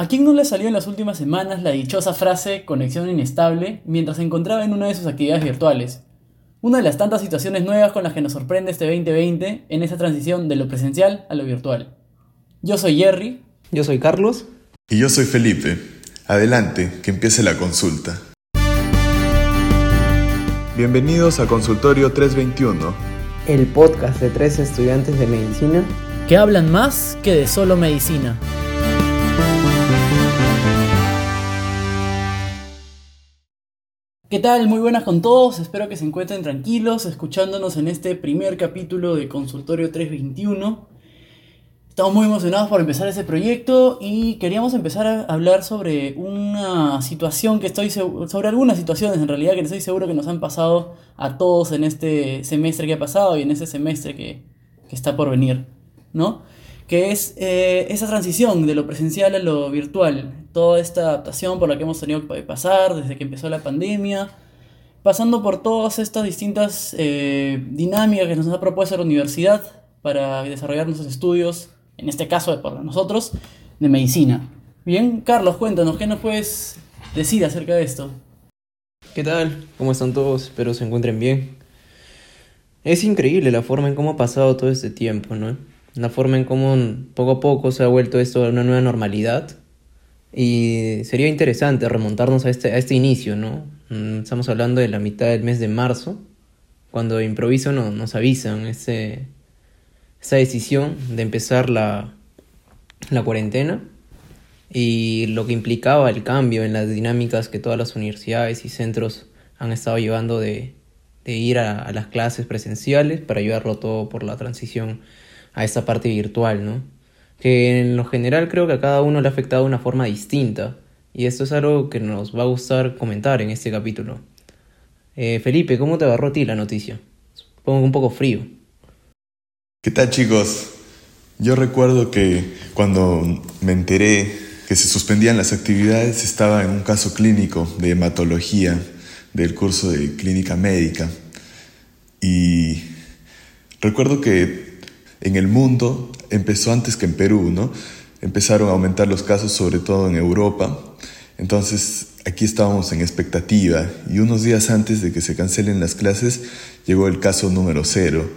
¿A quién no le salió en las últimas semanas la dichosa frase conexión inestable mientras se encontraba en una de sus actividades virtuales? Una de las tantas situaciones nuevas con las que nos sorprende este 2020 en esa transición de lo presencial a lo virtual. Yo soy Jerry. Yo soy Carlos. Y yo soy Felipe. Adelante, que empiece la consulta. Bienvenidos a Consultorio 321. El podcast de tres estudiantes de medicina que hablan más que de solo medicina. ¿Qué tal? Muy buenas con todos, espero que se encuentren tranquilos escuchándonos en este primer capítulo de Consultorio 321. Estamos muy emocionados por empezar ese proyecto y queríamos empezar a hablar sobre una situación que estoy sobre algunas situaciones en realidad que estoy seguro que nos han pasado a todos en este semestre que ha pasado y en ese semestre que, que está por venir, ¿no? que es eh, esa transición de lo presencial a lo virtual, toda esta adaptación por la que hemos tenido que pasar desde que empezó la pandemia, pasando por todas estas distintas eh, dinámicas que nos ha propuesto la universidad para desarrollar nuestros estudios, en este caso por nosotros, de medicina. Bien, Carlos, cuéntanos, ¿qué nos puedes decir acerca de esto? ¿Qué tal? ¿Cómo están todos? Espero se encuentren bien. Es increíble la forma en cómo ha pasado todo este tiempo, ¿no? la forma en cómo poco a poco se ha vuelto esto una nueva normalidad. Y sería interesante remontarnos a este, a este inicio, ¿no? Mm, estamos hablando de la mitad del mes de marzo, cuando improviso no, nos avisan ese, esa decisión de empezar la, la cuarentena y lo que implicaba el cambio en las dinámicas que todas las universidades y centros han estado llevando de, de ir a, a, las clases presenciales para ayudarlo todo por la transición a esa parte virtual, ¿no? Que en lo general creo que a cada uno le ha afectado de una forma distinta. Y esto es algo que nos va a gustar comentar en este capítulo. Eh, Felipe, ¿cómo te agarró a ti la noticia? Supongo un poco frío. ¿Qué tal chicos? Yo recuerdo que cuando me enteré que se suspendían las actividades estaba en un caso clínico de hematología del curso de clínica médica. Y recuerdo que en el mundo empezó antes que en Perú, ¿no? Empezaron a aumentar los casos, sobre todo en Europa. Entonces, aquí estábamos en expectativa y unos días antes de que se cancelen las clases llegó el caso número cero.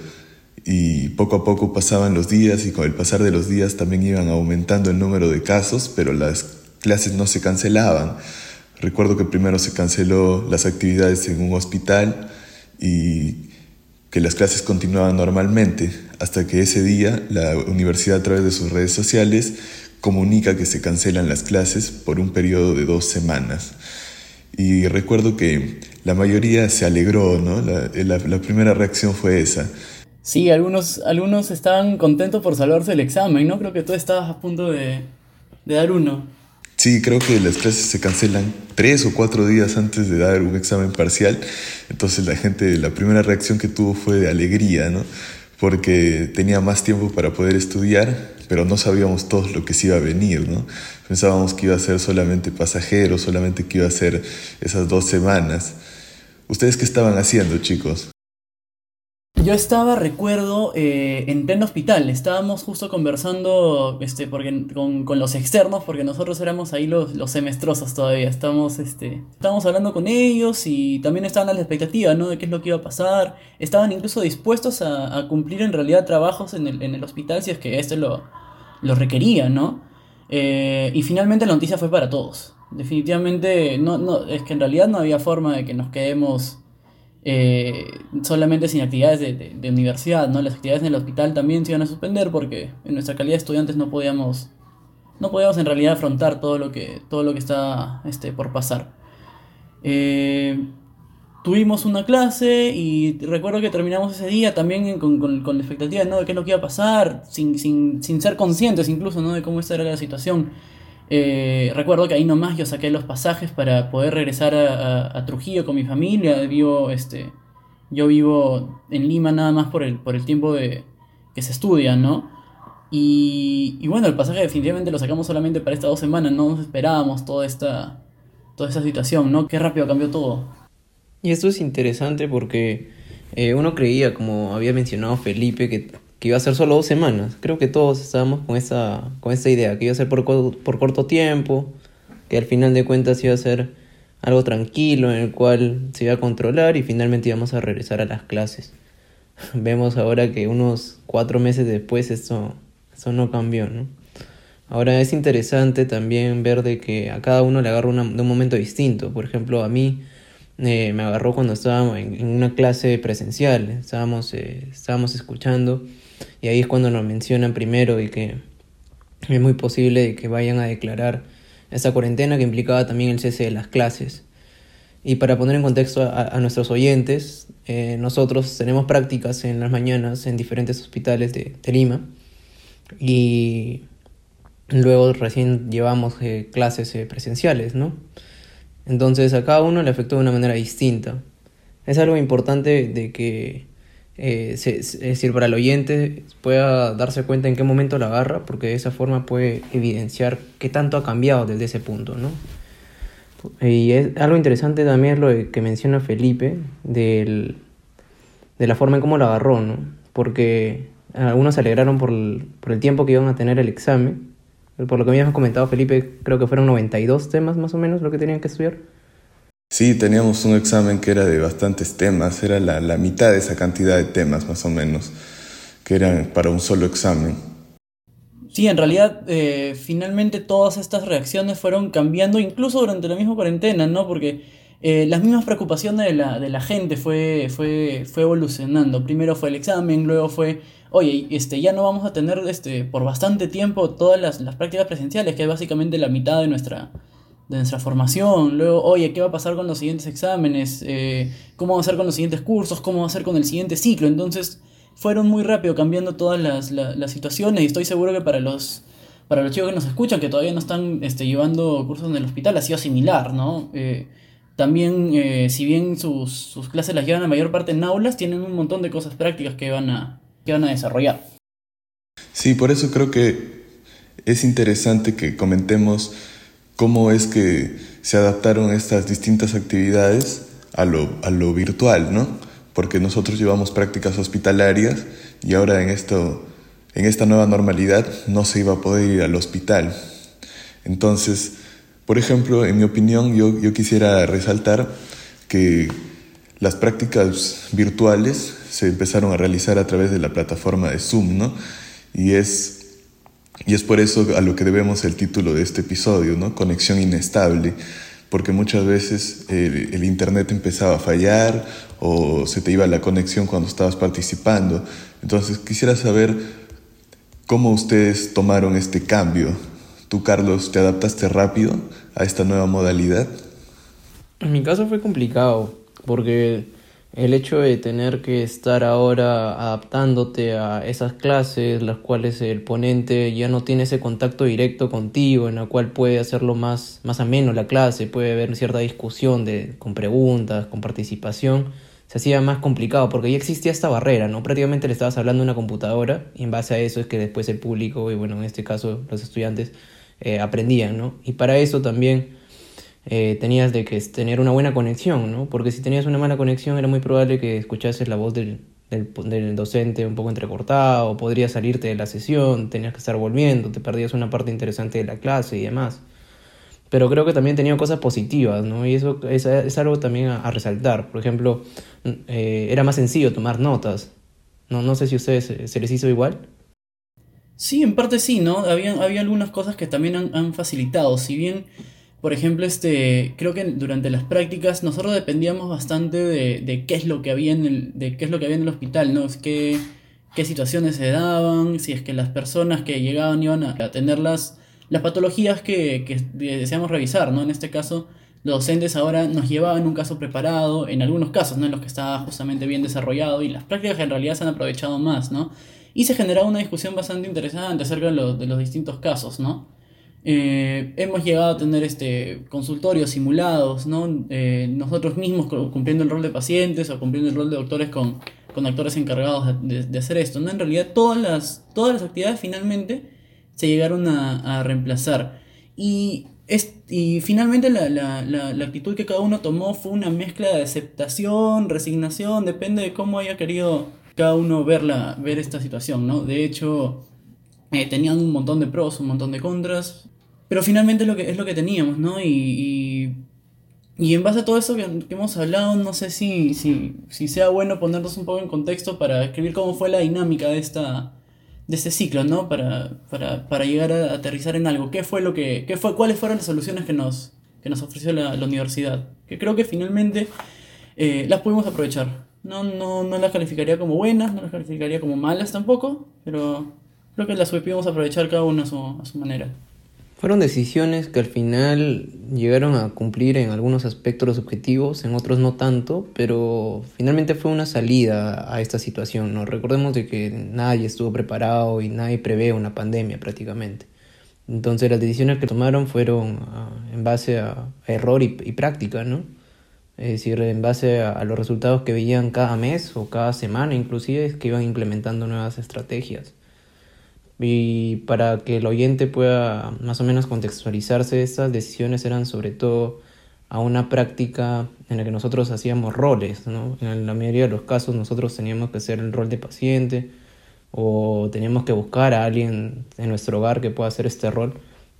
Y poco a poco pasaban los días y con el pasar de los días también iban aumentando el número de casos, pero las clases no se cancelaban. Recuerdo que primero se canceló las actividades en un hospital y que las clases continuaban normalmente, hasta que ese día la universidad a través de sus redes sociales comunica que se cancelan las clases por un periodo de dos semanas. Y recuerdo que la mayoría se alegró, ¿no? La, primera reacción fue esa. Sí, algunos, algunos estaban contentos por salvarse el examen, ¿no? Creo que tú estabas a punto de, de dar uno. Sí, creo que las clases se cancelan tres o cuatro días antes de dar un examen parcial. Entonces la gente, la primera reacción que tuvo fue de alegría, ¿no? Porque tenía más tiempo para poder estudiar, pero no sabíamos todos lo que se iba a venir, ¿no? Pensábamos que iba a ser solamente pasajero, solamente que iba a ser esas dos semanas. ¿Ustedes qué estaban haciendo, chicos? Yo estaba, recuerdo, eh, en pleno hospital. Estábamos justo conversando este, porque, con, con, los externos, porque nosotros éramos ahí los, los semestrosos todavía. Estamos, este, estábamos hablando con ellos y también estaban a la expectativa ¿no? de qué es lo que iba a pasar. Estaban incluso dispuestos a, a cumplir en realidad trabajos en el, en el, hospital si es que esto lo, lo requería, ¿no? Eh, y finalmente la noticia fue para todos. Definitivamente, no, no, es que en realidad no había forma de que nos quedemos eh, solamente sin actividades de, universidad, ¿no? Las actividades en el hospital también se iban a suspender porque en nuestra calidad de estudiantes no podíamos, no podíamos en realidad afrontar todo lo que, todo lo que está este, por pasar. Eh, tuvimos una clase y recuerdo que terminamos ese día también con, con, la expectativa ¿no? de qué es lo iba a pasar, sin, sin, sin ser conscientes incluso ¿no? de cómo esta era la situación. Eh, recuerdo que ahí nomás yo saqué los pasajes para poder regresar a, Trujillo con mi familia. Vivo, este, yo vivo en Lima nada más por el, por el tiempo de, que se estudia, ¿no? Y, bueno, el pasaje definitivamente lo sacamos solamente para estas dos semanas, no nos esperábamos toda esta, toda esta situación, ¿no? Qué rápido cambió todo. Y esto es interesante porque eh, uno creía, como había mencionado Felipe, que que iba a ser solo dos semanas. Creo que todos estábamos con esa, con esa idea, que iba a ser por, por corto tiempo, que al final de cuentas iba a ser algo tranquilo en el cual se iba a controlar y finalmente íbamos a regresar a las clases. Vemos ahora que unos cuatro meses después eso, eso no cambió, ¿no? Ahora es interesante también ver de que a cada uno le agarra de un momento distinto. Por ejemplo, a mí eh, me agarró cuando estábamos en, una clase presencial, estábamos, eh, estábamos escuchando y ahí es cuando nos mencionan primero y que es muy posible que vayan a declarar esa cuarentena que implicaba también el cese de las clases. Y para poner en contexto a, nuestros oyentes, eh, nosotros tenemos prácticas en las mañanas en diferentes hospitales de, Lima y luego recién llevamos eh, clases eh, presenciales, ¿no? Entonces a cada uno le afectó de una manera distinta. Es algo importante de que eh, es decir, para el oyente pueda darse cuenta en qué momento la agarra, porque de esa forma puede evidenciar qué tanto ha cambiado desde ese punto, ¿no? Y es algo interesante también es lo que menciona Felipe del, de la forma en cómo la agarró, ¿no? Porque algunos se alegraron por el, por el tiempo que iban a tener el examen. Por lo que me habías comentado, Felipe, creo que fueron 92 temas más o menos lo que tenían que estudiar. Sí, teníamos un examen que era de bastantes temas, era la, la, mitad de esa cantidad de temas más o menos, que eran para un solo examen. Sí, en realidad eh, finalmente todas estas reacciones fueron cambiando incluso durante la misma cuarentena, ¿no? Porque eh, las mismas preocupaciones de la, de la gente fue, fue, fue evolucionando. Primero fue el examen, luego fue, oye, este, ya no vamos a tener este, por bastante tiempo todas las, las prácticas presenciales, que es básicamente la mitad de nuestra, de nuestra formación, luego, oye, ¿qué va a pasar con los siguientes exámenes? Eh, ¿Cómo va a ser con los siguientes cursos? ¿Cómo va a ser con el siguiente ciclo? Entonces, fueron muy rápido cambiando todas las, las, situaciones y estoy seguro que para los, para los chicos que nos escuchan, que todavía no están este, llevando cursos en el hospital, ha sido similar, ¿no? Eh, también, eh, si bien sus, sus, clases las llevan la mayor parte en aulas, tienen un montón de cosas prácticas que van a, que van a desarrollar. Sí, por eso creo que es interesante que comentemos cómo es que se adaptaron estas distintas actividades a lo, a lo virtual, ¿no? Porque nosotros llevamos prácticas hospitalarias y ahora en, esto, en esta nueva normalidad no se iba a poder ir al hospital. Entonces, por ejemplo, en mi opinión, yo, yo quisiera resaltar que las prácticas virtuales se empezaron a realizar a través de la plataforma de Zoom, ¿no? Y es y es por eso a lo que debemos el título de este episodio, ¿no? Conexión inestable, porque muchas veces el, internet empezaba a fallar o se te iba la conexión cuando estabas participando. Entonces quisiera saber cómo ustedes tomaron este cambio. ¿Tú, Carlos, te adaptaste rápido a esta nueva modalidad? En mi caso fue complicado, porque el hecho de tener que estar ahora adaptándote a esas clases, las cuales el ponente ya no tiene ese contacto directo contigo, en la cual puede hacerlo más, más ameno la clase, puede haber cierta discusión de, con preguntas, con participación, se hacía más complicado porque ya existía esta barrera, ¿no? Prácticamente le estabas hablando a una computadora y en base a eso es que después el público, y bueno, en este caso los estudiantes, eh, aprendían, ¿no? Y para eso también eh, tenías de que tener una buena conexión, ¿no? Porque si tenías una mala conexión era muy probable que escuchases la voz del, del, docente un poco entrecortada o podría salirte de la sesión, tenías que estar volviendo, te perdías una parte interesante de la clase y demás. Pero creo que también tenía cosas positivas, ¿no? Y eso es, algo también a, resaltar. Por ejemplo, eh, era más sencillo tomar notas. No, no sé si a ustedes se les hizo igual. Sí, en parte sí, ¿no? Había, había algunas cosas que también han, han facilitado. Si bien por ejemplo, este, creo que durante las prácticas nosotros dependíamos bastante de, qué es lo que había en el, de qué es lo que había en el hospital, ¿no? Qué, qué situaciones se daban, si es que las personas que llegaban iban a, tener las, las patologías que, que deseamos revisar, ¿no? En este caso, los docentes ahora nos llevaban un caso preparado, en algunos casos, ¿no? En los que estaba justamente bien desarrollado, y las prácticas en realidad se han aprovechado más, ¿no? Y se generaba una discusión bastante interesante acerca de, de los distintos casos, ¿no? Eh, hemos llegado a tener este, consultorios simulados. Eh, nosotros mismos cumpliendo el rol de pacientes o cumpliendo el rol de doctores con, con actores encargados de, hacer esto. ¿no? En realidad todas las, todas las actividades finalmente se llegaron a, reemplazar. Y, es, y finalmente la, la, la, la, actitud que cada uno tomó fue una mezcla de aceptación, resignación, depende de cómo haya querido cada uno ver, ver esta situación, ¿no? De hecho, eh, tenían un montón de pros, un montón de contras, pero finalmente lo que, es lo que teníamos, ¿no? Y, y, en base a todo eso que, hemos hablado, no sé si, si, si, sea bueno ponernos un poco en contexto para escribir cómo fue la dinámica de, esta, de este ciclo, ¿no? Para, para, para llegar a aterrizar en algo. ¿Qué fue lo que, qué fue, ¿Cuáles fueron las soluciones que nos, que nos ofreció la, la universidad? Que creo que finalmente eh, las pudimos aprovechar. No, no, no las calificaría como buenas, no las calificaría como malas tampoco, pero creo que las supimos aprovechar cada una a su, a su manera. Fueron decisiones que al final llegaron a cumplir en algunos aspectos los objetivos, en otros no tanto, pero finalmente fue una salida a esta situación. ¿no? Recordemos de que nadie estuvo preparado y nadie prevé una pandemia prácticamente. Entonces las decisiones que tomaron fueron ah, en base a, error y, práctica, ¿no? es decir, en base a, los resultados que veían cada mes o cada semana inclusive, es que iban implementando nuevas estrategias. Y para que el oyente pueda más o menos contextualizarse, estas decisiones eran sobre todo a una práctica en la que nosotros hacíamos roles. ¿no? En la mayoría de los casos nosotros teníamos que hacer el rol de paciente o teníamos que buscar a alguien en nuestro hogar que pueda hacer este rol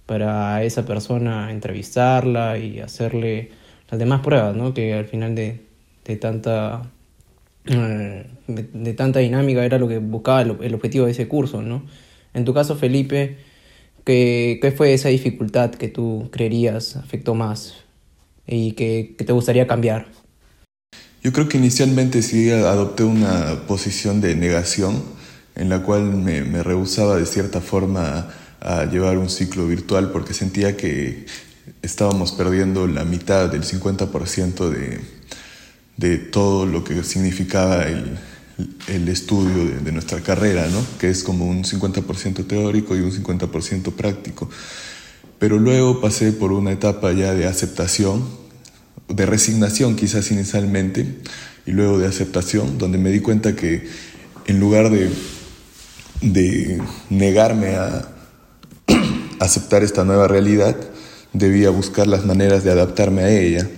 para esa persona entrevistarla y hacerle las demás pruebas, ¿no? Que al final de, de tanta eh, de, tanta dinámica era lo que buscaba el, objetivo de ese curso, ¿no? En tu caso, Felipe, ¿qué, ¿qué, fue esa dificultad que tú creerías afectó más y que, te gustaría cambiar? Yo creo que inicialmente sí adopté una posición de negación en la cual me, me rehusaba de cierta forma a llevar un ciclo virtual porque sentía que estábamos perdiendo la mitad del 50% de, de todo lo que significaba el, el estudio de, nuestra carrera, ¿no? que es como un 50% teórico y un 50% práctico. Pero luego pasé por una etapa ya de aceptación, de resignación quizás inicialmente, y luego de aceptación, donde me di cuenta que en lugar de negarme a aceptar esta nueva realidad, debía buscar las maneras de adaptarme a ella.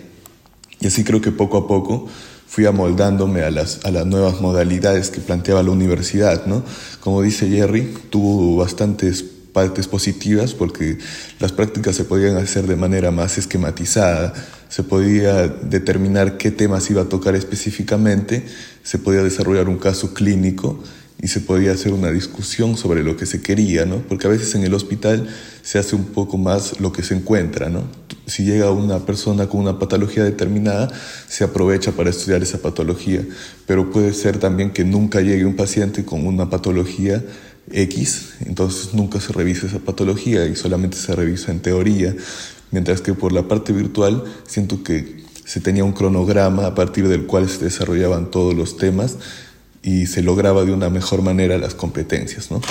Y así creo que poco a poco fui amoldándome a las, a las nuevas modalidades que planteaba la universidad, ¿no? Como dice Jerry, tuvo bastantes partes positivas porque las prácticas se podían hacer de manera más esquematizada, se podía determinar qué temas iba a tocar específicamente, se podía desarrollar un caso clínico y se podía hacer una discusión sobre lo que se quería, ¿no? Porque a veces en el hospital se hace un poco más lo que se encuentra, ¿no? Si llega una persona con una patología determinada, se aprovecha para estudiar esa patología, pero puede ser también que nunca llegue un paciente con una patología X, entonces nunca se revisa esa patología y solamente se revisa en teoría, mientras que por la parte virtual siento que se tenía un cronograma a partir del cual se desarrollaban todos los temas y se lograba de una mejor manera las competencias. ¿no?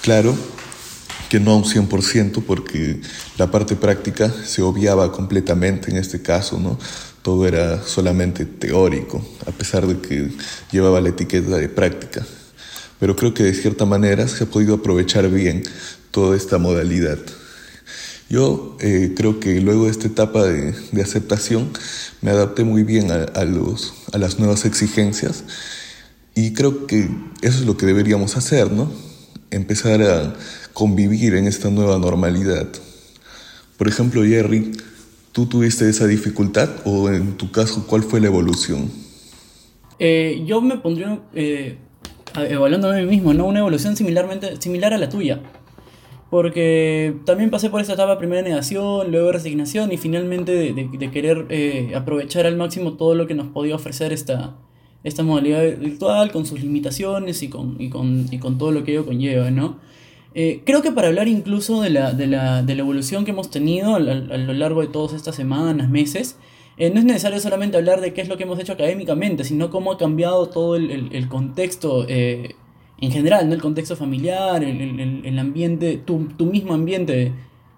Claro que no a un 100% porque la parte práctica se obviaba completamente en este caso, ¿no? todo era solamente teórico, a pesar de que llevaba la etiqueta de práctica. Pero creo que de cierta manera se ha podido aprovechar bien toda esta modalidad. Yo eh, creo que luego de esta etapa de, de aceptación me adapté muy bien a, a, los, a las nuevas exigencias y creo que eso es lo que deberíamos hacer, ¿no? Empezar a convivir en esta nueva normalidad. Por ejemplo, Jerry, ¿tú tuviste esa dificultad o en tu caso cuál fue la evolución? Eh, yo me pondría eh, evaluando a mí mismo, ¿no? Una evolución similarmente, similar a la tuya. Porque también pasé por esa etapa primero de negación, luego resignación y finalmente de querer eh, aprovechar al máximo todo lo que nos podía ofrecer esta, esta modalidad virtual con sus limitaciones y con, y con, y con todo lo que ello conlleva, ¿no? Eh, creo que para hablar incluso de la, de la, de la evolución que hemos tenido a, lo largo de todas estas semanas, meses, eh, no es necesario solamente hablar de qué es lo que hemos hecho académicamente, sino cómo ha cambiado todo el, el, contexto eh, en general, ¿no? el contexto familiar, el, el ambiente, tu, tu mismo ambiente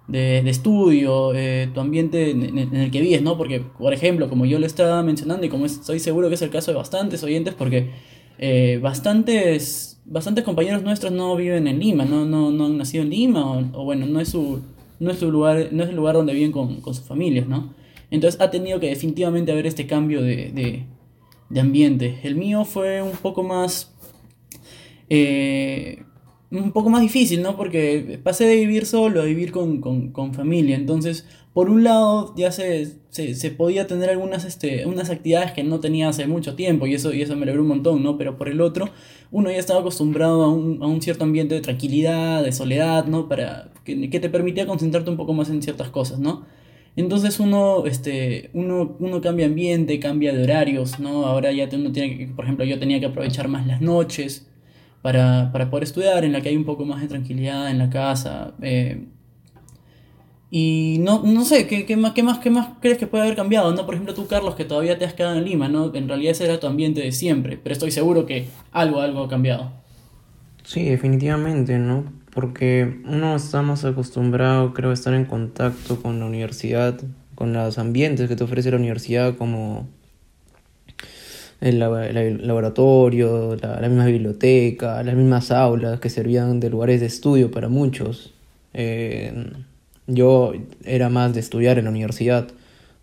de, de estudio, eh, tu ambiente en, en, el que vives, ¿no? Porque, por ejemplo, como yo lo estaba mencionando y como estoy seguro que es el caso de bastantes oyentes, porque bastantes, bastantes compañeros nuestros no viven en Lima, no, no, no han nacido en Lima, o, bueno, no es su, no es su lugar, no es el lugar donde viven con, con sus familias, ¿no? Entonces ha tenido que definitivamente haber este cambio de, de, de ambiente. El mío fue un poco más eh, un poco más difícil, ¿no? Porque pasé de vivir solo a vivir con, con, con familia. Entonces, por un lado, ya se, se, se, podía tener algunas este, unas actividades que no tenía hace mucho tiempo y eso, y eso me alegró un montón, ¿no? Pero por el otro, uno ya estaba acostumbrado a un, a un cierto ambiente de tranquilidad, de soledad, ¿no? Para, que, que te permitía concentrarte un poco más en ciertas cosas, ¿no? Entonces uno, este, uno, uno cambia ambiente, cambia de horarios, ¿no? Ahora ya uno tiene que, por ejemplo, yo tenía que aprovechar más las noches, para, para, poder estudiar, en la que hay un poco más de tranquilidad en la casa. Eh, y no, no sé, ¿qué, qué, más, qué, más, ¿qué más crees que puede haber cambiado? ¿no? Por ejemplo, tú, Carlos, que todavía te has quedado en Lima, ¿no? En realidad ese era tu ambiente de siempre, pero estoy seguro que algo, algo ha cambiado. Sí, definitivamente, ¿no? Porque uno está más acostumbrado, creo, a estar en contacto con la universidad, con los ambientes que te ofrece la universidad, como el, laboratorio, la, misma biblioteca, las mismas aulas que servían de lugares de estudio para muchos. Eh, yo era más de estudiar en la universidad,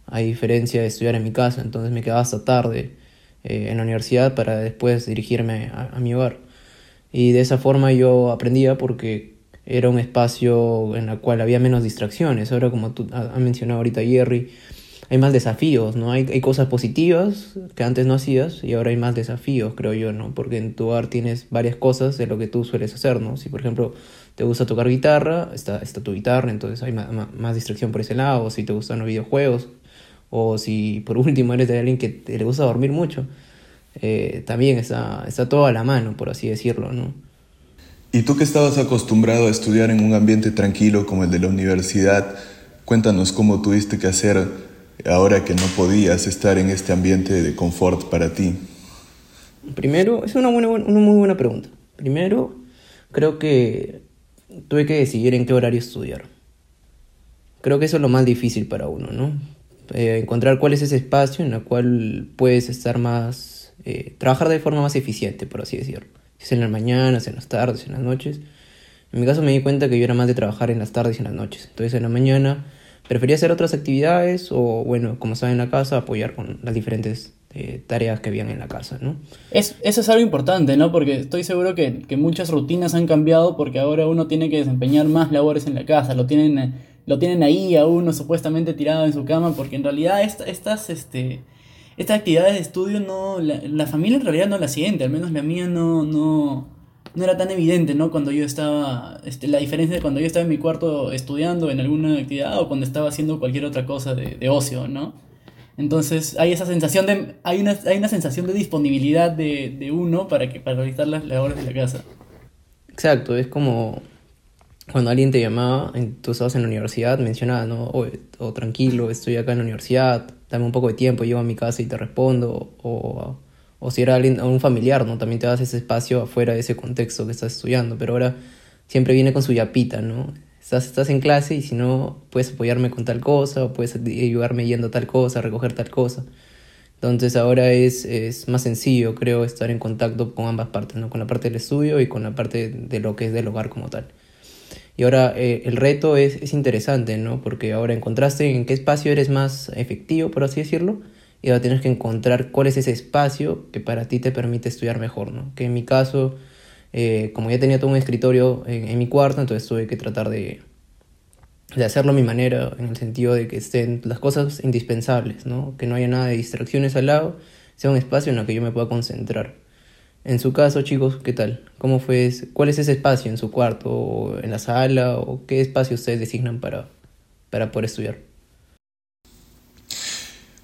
a diferencia de estudiar en mi casa, entonces me quedaba hasta tarde eh, en la universidad para después dirigirme a, a mi hogar. Y de esa forma yo aprendía porque era un espacio en el cual había menos distracciones. Ahora, como tú has mencionado ahorita, Jerry, hay más desafíos, ¿no? Hay, hay cosas positivas que antes no hacías y ahora hay más desafíos, creo yo, ¿no? Porque en tu hogar tienes varias cosas de lo que tú sueles hacer, ¿no? Si, por ejemplo, te gusta tocar guitarra, está, está tu guitarra, entonces hay más, más, distracción por ese lado, o si te gustan los videojuegos, o si por último eres de alguien que te, le gusta dormir mucho, eh, también está, está todo a la mano, por así decirlo, ¿no? ¿Y tú que estabas acostumbrado a estudiar en un ambiente tranquilo como el de la universidad, cuéntanos cómo tuviste que hacer ahora que no podías estar en este ambiente de confort para ti? Primero, es una, buena, una muy buena pregunta. Primero, creo que tuve que decidir en qué horario estudiar. Creo que eso es lo más difícil para uno, ¿no? Eh, encontrar cuál es ese espacio en el cual puedes estar más, eh, trabajar de forma más eficiente, por así decirlo. Si es en las mañanas, en las tardes, en las noches. En mi caso me di cuenta que yo era más de trabajar en las tardes y en las noches. Entonces en la mañana Prefería hacer otras actividades o, bueno, como estaba en la casa, apoyar con las diferentes eh, tareas que habían en la casa, ¿no? Es, eso es algo importante, ¿no? Porque estoy seguro que, que, muchas rutinas han cambiado porque ahora uno tiene que desempeñar más labores en la casa, lo tienen, lo tienen ahí a uno supuestamente tirado en su cama, porque en realidad estas, este, estas actividades de estudio no, la, la familia en realidad no la siente, al menos la mía no, no, no era tan evidente, ¿no? Cuando yo estaba, este, la diferencia de cuando yo estaba en mi cuarto estudiando en alguna actividad o cuando estaba haciendo cualquier otra cosa de, de ocio, ¿no? Entonces hay esa sensación de, hay una, hay una sensación de disponibilidad de, uno para, que, para realizar las labores de la casa. Exacto, es como cuando alguien te llamaba, tú estabas en la universidad, mencionaba, ¿no? O, o tranquilo, estoy acá en la universidad, dame un poco de tiempo, llego a mi casa y te respondo, o o si era alguien, un familiar, ¿no? También te das ese espacio afuera de ese contexto que estás estudiando, pero ahora siempre viene con su yapita, ¿no? Estás, estás en clase y si no, puedes apoyarme con tal cosa, o puedes ayudarme yendo a tal cosa, a recoger tal cosa. Entonces ahora es, es más sencillo, creo, estar en contacto con ambas partes, ¿no? Con la parte del estudio y con la parte de lo que es del hogar como tal. Y ahora eh, el reto es, es interesante, ¿no? Porque ahora encontraste en qué espacio eres más efectivo, por así decirlo, y ahora tienes que encontrar cuál es ese espacio que para ti te permite estudiar mejor, ¿no? Que en mi caso, eh, como ya tenía todo un escritorio en, en, mi cuarto, entonces tuve que tratar de, de hacerlo a mi manera, en el sentido de que estén las cosas indispensables, ¿no? Que no haya nada de distracciones al lado, sea un espacio en el que yo me pueda concentrar. En su caso, chicos, ¿qué tal? ¿Cómo fue? ¿Cuál es ese espacio en su cuarto, o en la sala, o qué espacio ustedes designan para, para poder estudiar?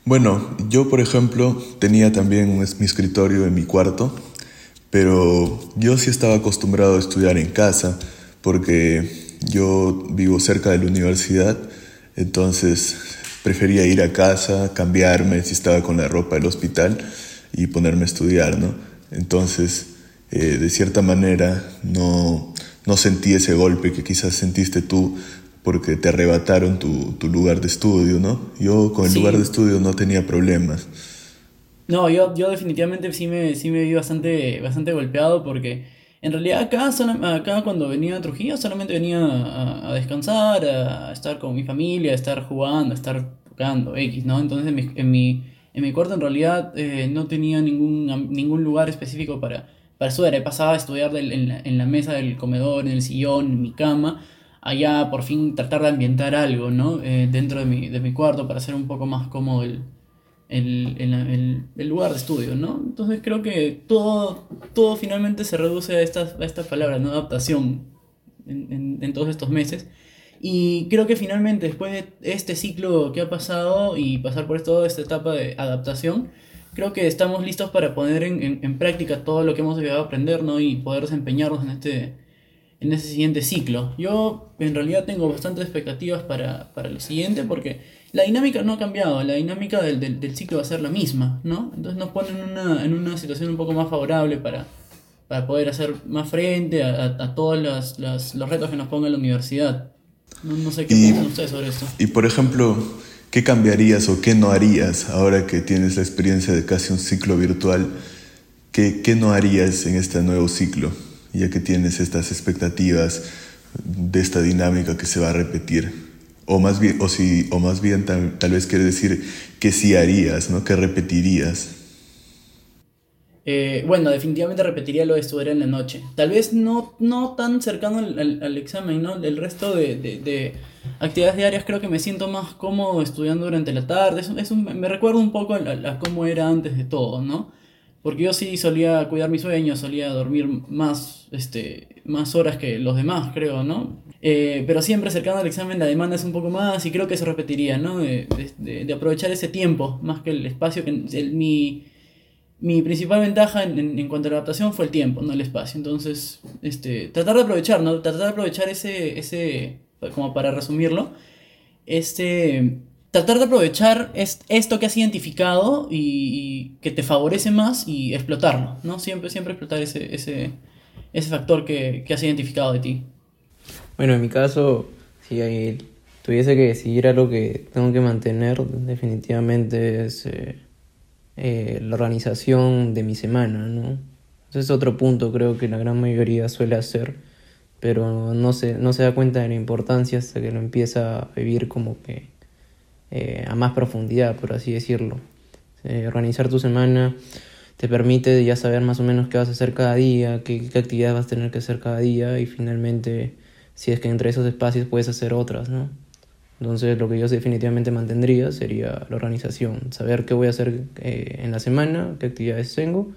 Bueno, yo por ejemplo tenía también mi escritorio en mi cuarto, pero yo sí estaba acostumbrado a estudiar en casa porque yo vivo cerca de la universidad, entonces prefería ir a casa, cambiarme si estaba con la ropa del hospital y ponerme a estudiar, ¿no? Entonces, eh, de cierta manera, no, no sentí ese golpe que quizás sentiste tú porque te arrebataron tu, tu lugar de estudio, ¿no? Yo con el sí. lugar de estudio no tenía problemas. No, yo, yo definitivamente sí me, sí me vi bastante, bastante golpeado porque en realidad acá, acá cuando venía a Trujillo solamente venía a, a, descansar, a estar con mi familia, a estar jugando, a estar tocando X, ¿no? Entonces en mi, en mi, en mi cuarto en realidad eh, no tenía ningún, ningún lugar específico para, para estudiar. He pasado a estudiar en, la, en la mesa del comedor, en el sillón, en mi cama, allá por fin tratar de ambientar algo, ¿no? Eh, dentro de mi, de mi cuarto para hacer un poco más cómodo el, el, el, lugar de estudio, ¿no? Entonces creo que todo, todo finalmente se reduce a esta, a esta palabra, ¿no? Adaptación en, en, en, todos estos meses. Y creo que finalmente después de este ciclo que ha pasado y pasar por toda esta etapa de adaptación, creo que estamos listos para poner en, en, práctica todo lo que hemos llegado a aprender, ¿no? Y poder desempeñarnos en este, en ese siguiente ciclo. Yo en realidad tengo bastantes expectativas para, para lo siguiente porque la dinámica no ha cambiado, la dinámica del, del, del, ciclo va a ser la misma, ¿no? Entonces nos ponen en una, en una situación un poco más favorable para, para poder hacer más frente a, a, a todos los, los, los, retos que nos ponga la universidad. No, no sé qué y, piensan ustedes sobre esto. Y por ejemplo, ¿qué cambiarías o qué no harías ahora que tienes la experiencia de casi un ciclo virtual? ¿Qué, qué no harías en este nuevo ciclo? Ya que tienes estas expectativas de esta dinámica que se va a repetir. O más bien, o si, o más bien tal, tal vez quiere decir que sí harías, ¿no? Que repetirías. Eh, bueno, definitivamente repetiría lo de estudiar en la noche. Tal vez no, no tan cercano al, al, al examen, ¿no? El resto de, de, de, actividades diarias creo que me siento más cómodo estudiando durante la tarde. Es, es un, me recuerdo un poco a, a, cómo era antes de todo, ¿no? Porque yo sí solía cuidar mi sueño, solía dormir más, este, más horas que los demás, creo, ¿no? Eh, pero siempre cercano al examen la demanda es un poco más y creo que se repetiría, ¿no? De, de, aprovechar ese tiempo más que el espacio que mi, mi principal ventaja en, en, en, cuanto a la adaptación fue el tiempo, no el espacio. Entonces, este, tratar de aprovechar, ¿no? Tratar de aprovechar ese, ese como para resumirlo, este, tratar de aprovechar es, esto que has identificado y, que te favorece más y explotarlo, ¿no? Siempre, siempre explotar ese, ese, ese factor que, que has identificado de ti. Bueno, en mi caso, si hay, tuviese que decidir algo que tengo que mantener, definitivamente es eh, eh, la organización de mi semana, ¿no? Ese es otro punto, creo que la gran mayoría suele hacer, pero no se, no se da cuenta de la importancia hasta que lo empieza a vivir como que eh, a más profundidad, por así decirlo. Eh, organizar tu semana te permite ya saber más o menos qué vas a hacer cada día, qué, actividades vas a tener que hacer cada día y finalmente si es que entre esos espacios puedes hacer otras, ¿no? Entonces lo que yo definitivamente mantendría sería la organización, saber qué voy a hacer eh, en la semana, qué actividades tengo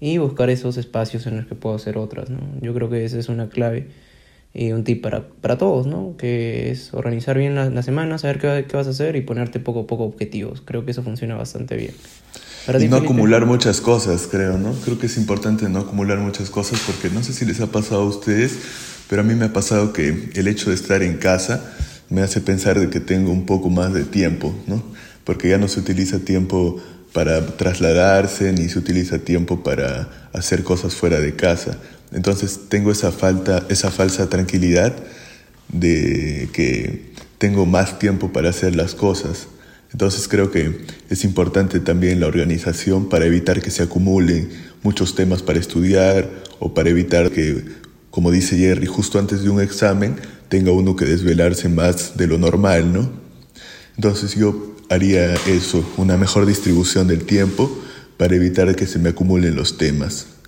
y buscar esos espacios en los que puedo hacer otras, ¿no? Yo creo que esa es una clave y un tip para, para todos, ¿no? Que es organizar bien la, la semana, saber qué, qué, vas a hacer y ponerte poco a poco objetivos. Creo que eso funciona bastante bien. Para y no acumular muchas cosas, creo, ¿no? Creo que es importante no acumular muchas cosas porque no sé si les ha pasado a ustedes, pero a mí me ha pasado que el hecho de estar en casa me hace pensar de que tengo un poco más de tiempo, ¿no? Porque ya no se utiliza tiempo para trasladarse ni se utiliza tiempo para hacer cosas fuera de casa. Entonces tengo esa falta, esa falsa tranquilidad de que tengo más tiempo para hacer las cosas. Entonces creo que es importante también la organización para evitar que se acumulen muchos temas para estudiar o para evitar que como dice Jerry, justo antes de un examen tenga uno que desvelarse más de lo normal, ¿no? Entonces yo haría eso, una mejor distribución del tiempo para evitar que se me acumulen los temas.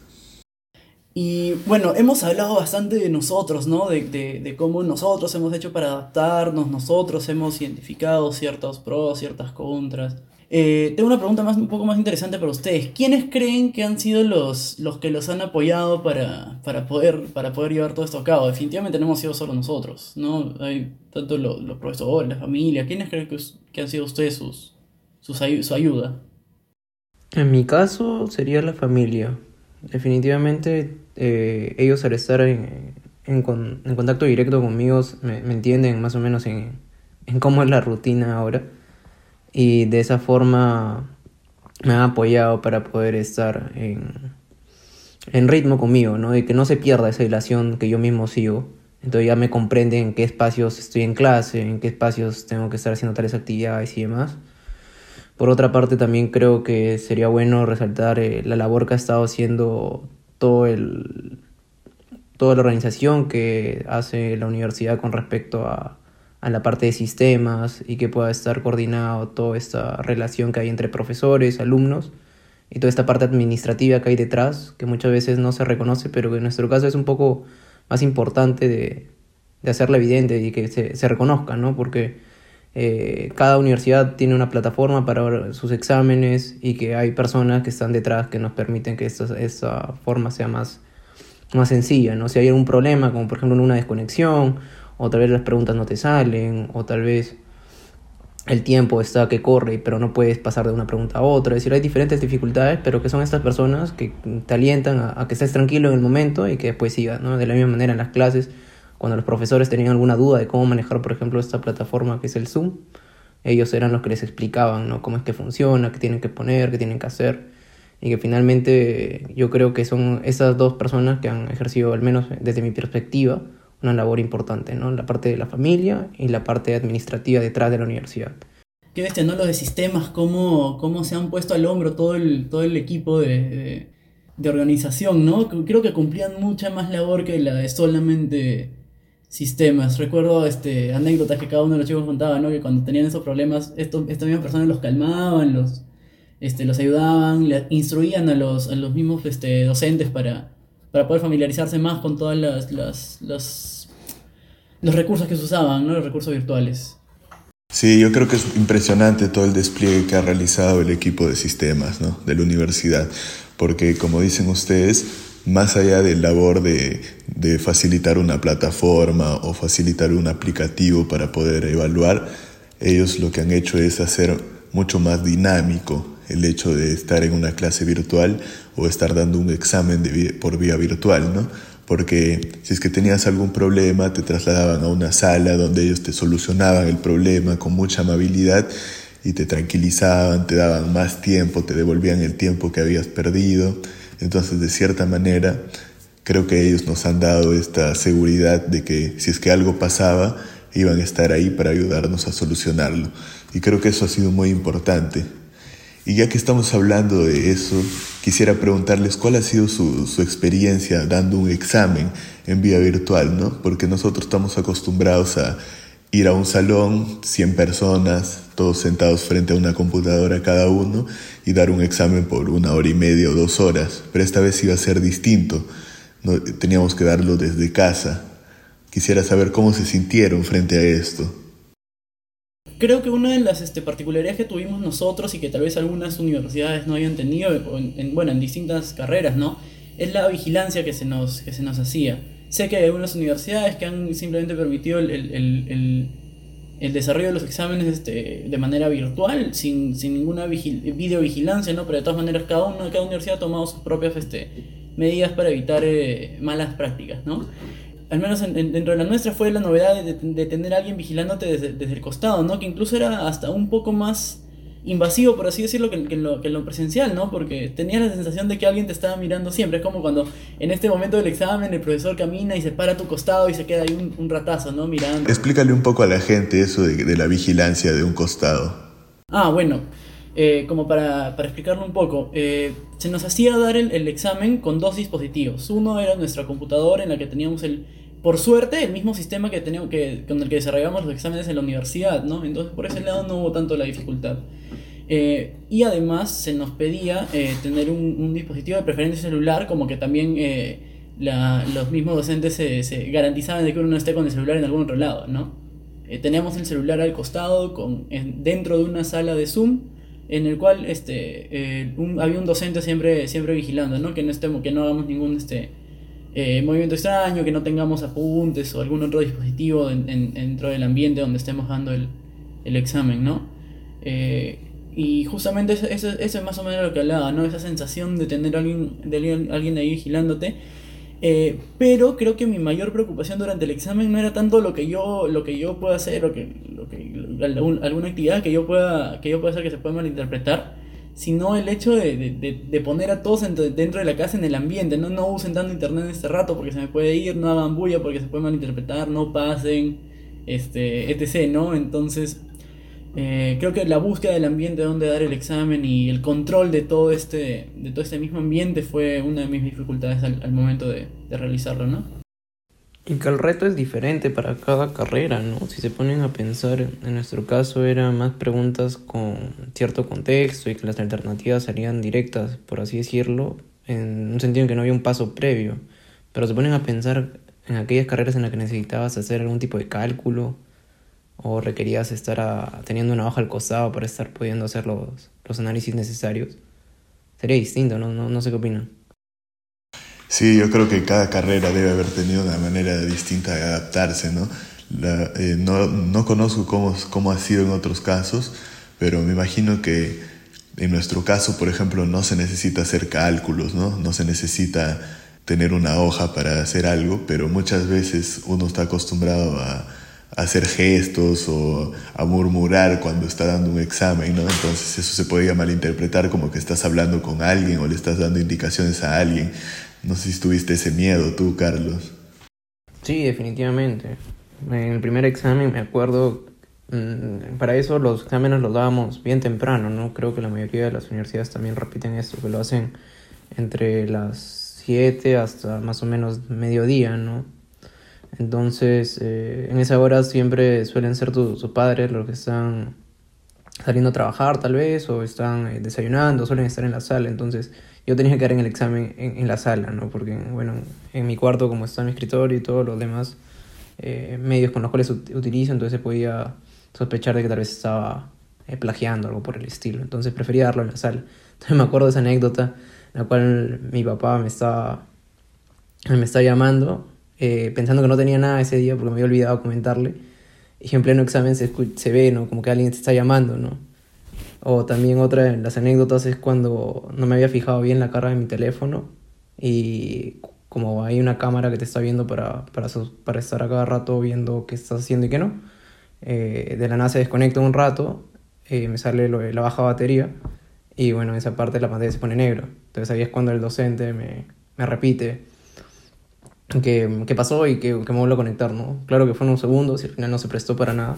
Y bueno, hemos hablado bastante de nosotros, ¿no? De, de, de, cómo nosotros hemos hecho para adaptarnos, nosotros hemos identificado ciertos pros, ciertas contras. Eh, tengo una pregunta más, un poco más interesante para ustedes. ¿Quiénes creen que han sido los, los que los han apoyado para, para, poder, para poder llevar todo esto a cabo? Definitivamente no hemos sido solo nosotros, ¿no? Hay tanto los, profesores, la familia. ¿Quiénes creen que, que han sido ustedes sus, sus, su ayuda? En mi caso sería la familia. Definitivamente eh, ellos al estar en, en, en, contacto directo conmigo me, me entienden más o menos en, en cómo es la rutina ahora y de esa forma me han apoyado para poder estar en, en ritmo conmigo, ¿no? Y que no se pierda esa relación que yo mismo sigo. Entonces ya me comprenden en qué espacios estoy en clase, en qué espacios tengo que estar haciendo tales actividades y demás. Por otra parte, también creo que sería bueno resaltar eh, la labor que ha estado haciendo todo el, toda la organización que hace la universidad con respecto a, a la parte de sistemas y que pueda estar coordinado toda esta relación que hay entre profesores, alumnos y toda esta parte administrativa que hay detrás, que muchas veces no se reconoce, pero que en nuestro caso es un poco más importante de, de hacerla evidente y que se, se reconozca, ¿no? Porque eh, cada universidad tiene una plataforma para sus exámenes y que hay personas que están detrás que nos permiten que esta, esa forma sea más, más sencilla, ¿no? Si hay algún problema, como por ejemplo una desconexión, o tal vez las preguntas no te salen, o tal vez el tiempo está que corre, pero no puedes pasar de una pregunta a otra. Es decir, hay diferentes dificultades, pero que son estas personas que te alientan a, que estés tranquilo en el momento y que después sigas, ¿no? De la misma manera en las clases cuando los profesores tenían alguna duda de cómo manejar, por ejemplo, esta plataforma que es el Zoom, ellos eran los que les explicaban ¿no? cómo es que funciona, qué tienen que poner, qué tienen que hacer. Y que finalmente yo creo que son esas dos personas que han ejercido, al menos desde mi perspectiva, una labor importante, ¿no? La parte de la familia y la parte administrativa detrás de la universidad. Qué bestia, ¿no? Lo de sistemas, cómo, cómo se han puesto al hombro todo el, todo el equipo de, de, organización, ¿no? Creo que cumplían mucha más labor que la de solamente sistemas. Recuerdo este, anécdotas que cada uno de los chicos contaba, ¿no? Que cuando tenían esos problemas, estas mismas personas los calmaban, los, este, los ayudaban, le instruían a los, a los mismos este, docentes para, para poder familiarizarse más con todos las, las, los, los recursos que se usaban, ¿no? Los recursos virtuales. Sí, yo creo que es impresionante todo el despliegue que ha realizado el equipo de sistemas ¿no? de la universidad, porque como dicen ustedes, más allá del labor de, de, facilitar una plataforma o facilitar un aplicativo para poder evaluar, ellos lo que han hecho es hacer mucho más dinámico el hecho de estar en una clase virtual o estar dando un examen por vía virtual, ¿no? Porque si es que tenías algún problema, te trasladaban a una sala donde ellos te solucionaban el problema con mucha amabilidad y te tranquilizaban, te daban más tiempo, te devolvían el tiempo que habías perdido. Entonces, de cierta manera, creo que ellos nos han dado esta seguridad de que si es que algo pasaba, iban a estar ahí para ayudarnos a solucionarlo. Y creo que eso ha sido muy importante. Y ya que estamos hablando de eso, quisiera preguntarles cuál ha sido su, su, experiencia dando un examen en vía virtual, ¿no? Porque nosotros estamos acostumbrados a ir a un salón, 100 personas, todos sentados frente a una computadora cada uno y dar un examen por una hora y media o dos horas. Pero esta vez iba a ser distinto. No, teníamos que darlo desde casa. Quisiera saber cómo se sintieron frente a esto. Creo que una de las este, particularidades que tuvimos nosotros y que tal vez algunas universidades no hayan tenido, en, en, bueno, en distintas carreras, ¿no? Es la vigilancia que se nos, que se nos hacía. Sé que hay algunas universidades que han simplemente permitido el, el, el, el desarrollo de los exámenes este, de manera virtual, sin, sin ninguna vigil videovigilancia, ¿no? Pero de todas maneras cada, uno, cada universidad ha tomado sus propias este, medidas para evitar eh, malas prácticas, ¿no? Al menos en, en, dentro de la nuestra fue la novedad de, de, tener a alguien vigilándote desde, desde, el costado, ¿no? Que incluso era hasta un poco más invasivo, por así decirlo, que, que, en lo, que en lo presencial, ¿no? Porque tenías la sensación de que alguien te estaba mirando siempre. Es como cuando en este momento del examen el profesor camina y se para a tu costado y se queda ahí un, un ratazo, ¿no? Mirando. Explícale un poco a la gente eso de, de la vigilancia de un costado. Ah, bueno. Eh, como para, para, explicarlo un poco, eh, se nos hacía dar el, el, examen con dos dispositivos. Uno era nuestra computadora en la que teníamos el, por suerte, el mismo sistema que teníamos, que, con el que desarrollamos los exámenes en la universidad, ¿no? Entonces por ese lado no hubo tanto la dificultad. Eh, y además se nos pedía eh, tener un, dispositivo de preferencia celular, como que también eh, los mismos docentes se, garantizaban de que uno no esté con el celular en algún otro lado, ¿no? teníamos el celular al costado, con, en, dentro de una sala de Zoom, en el cual este, un, había un docente siempre, siempre vigilando, ¿no? Que no, estemos, que no hagamos ningún este, movimiento extraño, que no tengamos apuntes o algún otro dispositivo en, en, dentro del ambiente donde estemos dando el, el examen, ¿no? Y justamente eso, eso, eso, es más o menos lo que hablaba, ¿no? Esa sensación de tener a alguien, de alguien ahí vigilándote. Eh, pero creo que mi mayor preocupación durante el examen no era tanto lo que yo, lo que yo pueda hacer o que, lo que, alguna actividad que yo, pueda, que yo pueda hacer que se pueda malinterpretar, sino el hecho de, de, de poner a todos dentro de la casa en el ambiente. ¿no? no usen tanto internet en este rato porque se me puede ir, no hagan bulla porque se puede malinterpretar, no pasen, este, etc. ¿no? Entonces eh, creo que la búsqueda del ambiente donde dar el examen y el control de todo este, de todo este mismo ambiente fue una de mis dificultades al, al momento de, de, realizarlo, ¿no? Y que el reto es diferente para cada carrera, ¿no? Si se ponen a pensar, en nuestro caso eran más preguntas con cierto contexto y que las alternativas salían directas, por así decirlo, en un sentido en que no había un paso previo. Pero se ponen a pensar en aquellas carreras en las que necesitabas hacer algún tipo de cálculo o requerías estar teniendo una hoja al costado para estar pudiendo hacer los, los análisis necesarios. Sería distinto, ¿no? No, no sé qué opinan. Sí, yo creo que cada carrera debe haber tenido una manera distinta de adaptarse, ¿no? Eh, no, no, conozco cómo, cómo ha sido en otros casos, pero me imagino que en nuestro caso, por ejemplo, no se necesita hacer cálculos, ¿no? No se necesita tener una hoja para hacer algo, pero muchas veces uno está acostumbrado a, hacer gestos o a murmurar cuando está dando un examen, ¿no? Entonces eso se podría malinterpretar como que estás hablando con alguien o le estás dando indicaciones a alguien. No sé si tuviste ese miedo tú, Carlos. Sí, definitivamente. En el primer examen me acuerdo, mm, para eso los exámenes los dábamos bien temprano, ¿no? Creo que la mayoría de las universidades también repiten esto, que lo hacen entre las 7 hasta más o menos mediodía, ¿no? Entonces, eh, en esa hora siempre suelen ser tus padres los que están saliendo a trabajar tal vez, o están eh, desayunando, suelen estar en la sala, entonces yo tenía que quedar en el examen en, la sala, ¿no? Porque, bueno, en mi cuarto, como está mi escritorio y todos los demás eh, medios con los cuales utilizo, entonces podía sospechar de que tal vez estaba eh, plagiando algo por el estilo. Entonces prefería darlo en la sala. Entonces me acuerdo de esa anécdota en la cual mi papá me estaba, me está llamando, eh, pensando que no tenía nada ese día porque me había olvidado comentarle. Y en pleno examen se, se ve, ¿no? Como que alguien te está llamando, ¿no? O también otra de las anécdotas es cuando no me había fijado bien la cara de mi teléfono y como hay una cámara que te está viendo para, para, para estar a cada rato viendo qué estás haciendo y qué no, eh, de la nada se desconecta un rato, eh, me sale lo la baja batería y bueno, esa parte de la pantalla se pone negro. Entonces ahí es cuando el docente me, me repite qué, qué pasó y que, que me vuelvo a conectar, ¿no? Claro que fueron unos segundos y al final no se prestó para nada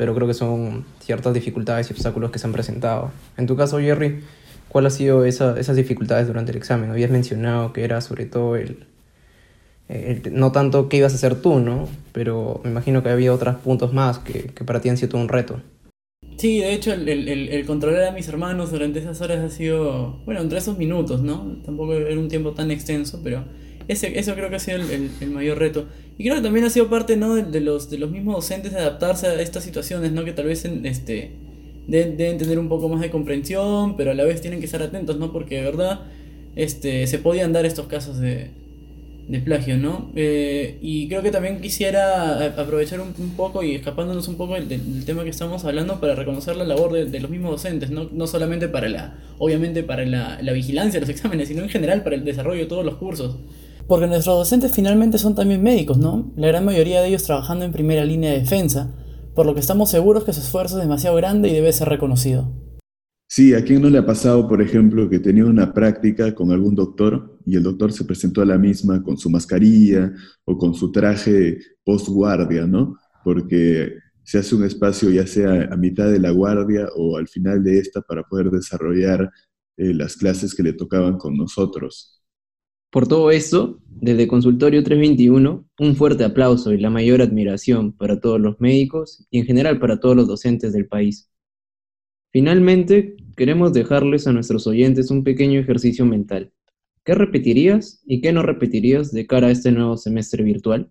pero creo que son ciertas dificultades y obstáculos que se han presentado. En tu caso, Jerry, ¿cuál ha sido esa, esas dificultades durante el examen? Habías mencionado que era sobre todo el, no tanto qué ibas a hacer tú, ¿no? Pero me imagino que había otros puntos más que, que para ti han sido un reto. Sí, de hecho, el, el, el, controlar a mis hermanos durante esas horas ha sido, bueno, entre esos minutos, ¿no? Tampoco era un tiempo tan extenso, pero ese, eso creo que ha sido el, el, mayor reto. Y creo que también ha sido parte ¿no? de, los, de los mismos docentes de adaptarse a estas situaciones, ¿no? que tal vez este, deben, tener un poco más de comprensión, pero a la vez tienen que estar atentos, ¿no? porque de verdad este, se podían dar estos casos de, de plagio. ¿no? Eh, y creo que también quisiera aprovechar un, poco y escapándonos un poco del, del, tema que estamos hablando para reconocer la labor de, de, los mismos docentes, ¿no? no solamente para la, obviamente para la, la vigilancia de los exámenes, sino en general para el desarrollo de todos los cursos. Porque nuestros docentes finalmente son también médicos, ¿no? La gran mayoría de ellos trabajando en primera línea de defensa, por lo que estamos seguros que su esfuerzo es demasiado grande y debe ser reconocido. Sí, ¿a quién no le ha pasado, por ejemplo, que tenía una práctica con algún doctor y el doctor se presentó a la misma con su mascarilla o con su traje post-guardia, ¿no? Porque se hace un espacio ya sea a mitad de la guardia o al final de esta para poder desarrollar eh, las clases que le tocaban con nosotros. Por todo esto, desde Consultorio 321, un fuerte aplauso y la mayor admiración para todos los médicos y en general para todos los docentes del país. Finalmente, queremos dejarles a nuestros oyentes un pequeño ejercicio mental. ¿Qué repetirías y qué no repetirías de cara a este nuevo semestre virtual?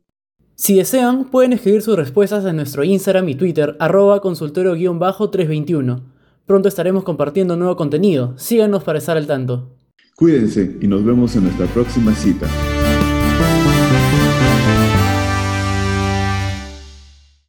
Si desean, pueden escribir sus respuestas en nuestro Instagram y Twitter, arroba consultorio-321. Pronto estaremos compartiendo nuevo contenido. Síganos para estar al tanto. Cuídense y nos vemos en nuestra próxima cita.